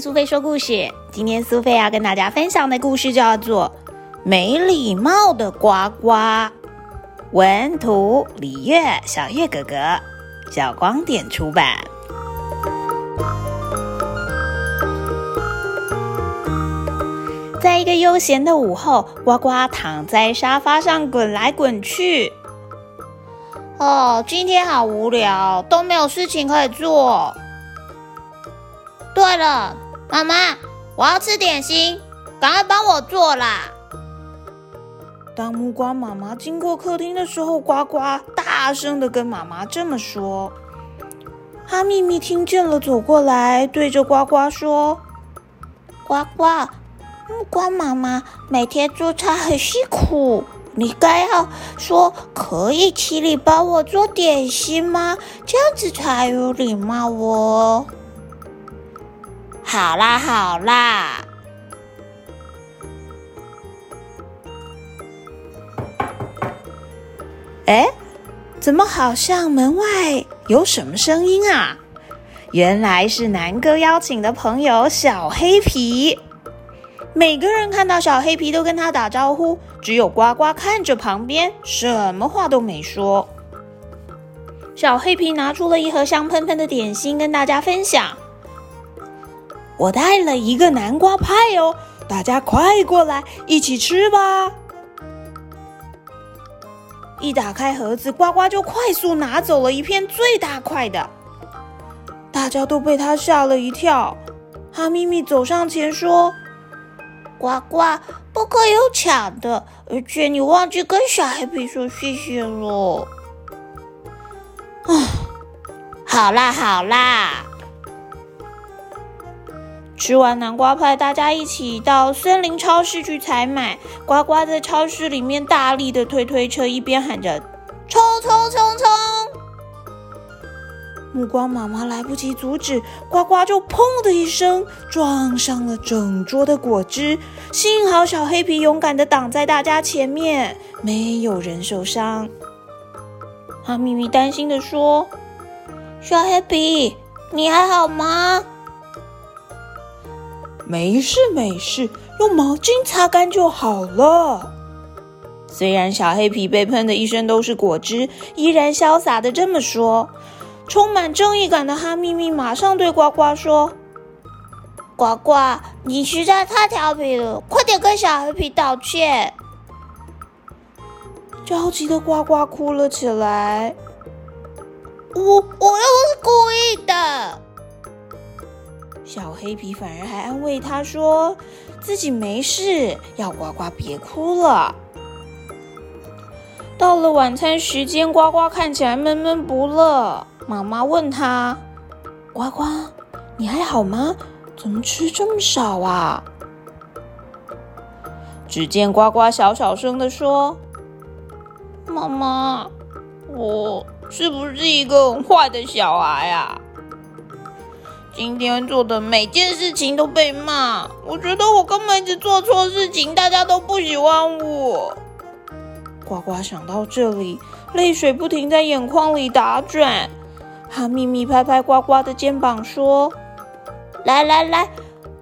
苏菲说故事。今天苏菲要跟大家分享的故事叫做《没礼貌的呱呱》，文图李月，小月哥哥，小光点出版。在一个悠闲的午后，呱呱躺在沙发上滚来滚去。哦，今天好无聊，都没有事情可以做。对了，妈妈，我要吃点心，赶快帮我做啦！当木瓜妈妈经过客厅的时候，呱呱大声的跟妈妈这么说。哈咪咪听见了，走过来对着呱呱说：“呱呱，木瓜妈妈每天做菜很辛苦，你该要说可以请你帮我做点心吗？这样子才有礼貌哦。”好啦好啦，哎，怎么好像门外有什么声音啊？原来是南哥邀请的朋友小黑皮。每个人看到小黑皮都跟他打招呼，只有呱呱看着旁边，什么话都没说。小黑皮拿出了一盒香喷喷的点心，跟大家分享。我带了一个南瓜派哦，大家快过来一起吃吧！一打开盒子，呱呱就快速拿走了一片最大块的，大家都被他吓了一跳。哈咪咪走上前说：“呱呱，不可以有抢的，而且你忘记跟小黑皮说谢谢了。”啊，好啦好啦。吃完南瓜派，大家一起到森林超市去采买。呱呱在超市里面大力的推推车，一边喊着“冲冲冲冲”。目光妈妈来不及阻止，呱呱就“砰”的一声撞上了整桌的果汁。幸好小黑皮勇敢的挡在大家前面，没有人受伤。哈咪咪担心的说：“小黑皮，你还好吗？”没事没事，用毛巾擦干就好了。虽然小黑皮被喷的一身都是果汁，依然潇洒的这么说。充满正义感的哈咪咪马上对呱呱说：“呱呱，你实在太调皮了，快点跟小黑皮道歉。”着急的呱呱哭了起来：“我我又不是故意的。”小黑皮反而还安慰他说：“自己没事，要呱呱别哭了。”到了晚餐时间，呱呱看起来闷闷不乐。妈妈问他：“呱呱，你还好吗？怎么吃这么少啊？”只见呱呱小小声的说：“妈妈，我是不是一个很坏的小孩啊？”今天做的每件事情都被骂，我觉得我根本一直做错事情，大家都不喜欢我。呱呱想到这里，泪水不停在眼眶里打转。他秘密拍拍呱呱的肩膀说：“来来来，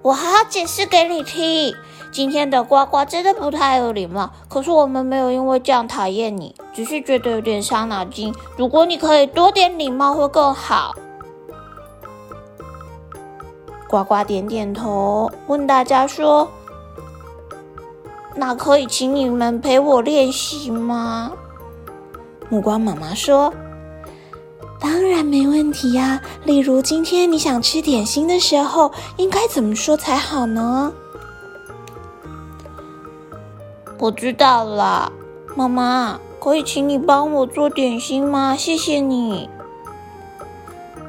我好好解释给你听。今天的呱呱真的不太有礼貌，可是我们没有因为这样讨厌你，只是觉得有点伤脑筋。如果你可以多点礼貌，会更好。”呱呱点点头，问大家说：“那可以请你们陪我练习吗？”木瓜妈妈说：“当然没问题呀。例如今天你想吃点心的时候，应该怎么说才好呢？”我知道了，妈妈，可以请你帮我做点心吗？谢谢你。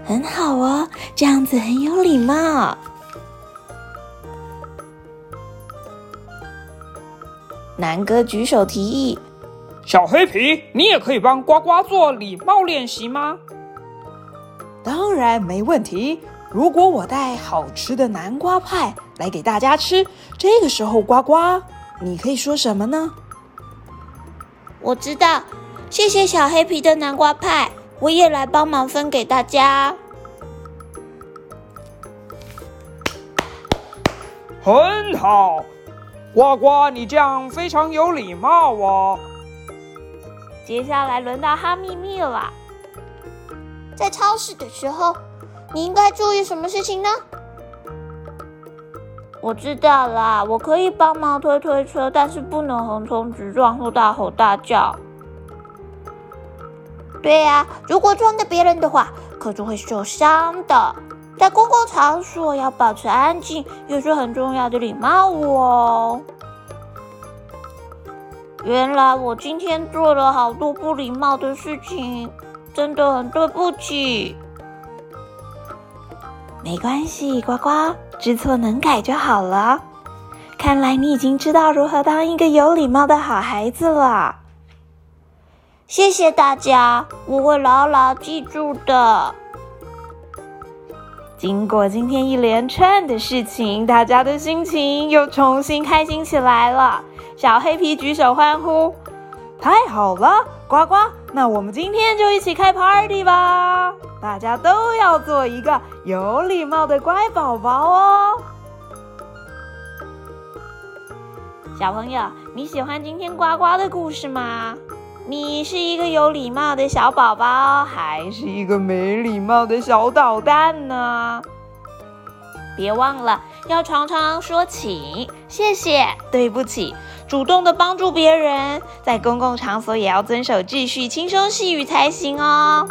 很好哦，这样子很有礼貌。南哥举手提议：“小黑皮，你也可以帮呱呱做礼貌练习吗？”“当然没问题。如果我带好吃的南瓜派来给大家吃，这个时候呱呱，你可以说什么呢？”“我知道，谢谢小黑皮的南瓜派。”我也来帮忙分给大家。很好，呱呱，你这样非常有礼貌哦。接下来轮到哈密密了。在超市的时候，你应该注意什么事情呢？我知道啦，我可以帮忙推推车，但是不能横冲直撞或大吼大叫。对呀，如果撞到别人的话，可就会受伤的。在公共场所要保持安静，也是很重要的礼貌哦。原来我今天做了好多不礼貌的事情，真的很对不起。没关系，呱呱，知错能改就好了。看来你已经知道如何当一个有礼貌的好孩子了。谢谢大家，我会牢牢记住的。经过今天一连串的事情，大家的心情又重新开心起来了。小黑皮举手欢呼：“太好了，呱呱！那我们今天就一起开 party 吧！大家都要做一个有礼貌的乖宝宝哦。”小朋友，你喜欢今天呱呱的故事吗？你是一个有礼貌的小宝宝，还是一个没礼貌的小捣蛋呢？别忘了要常常说请、谢谢、对不起。主动的帮助别人，在公共场所也要遵守秩序，轻声细语才行哦。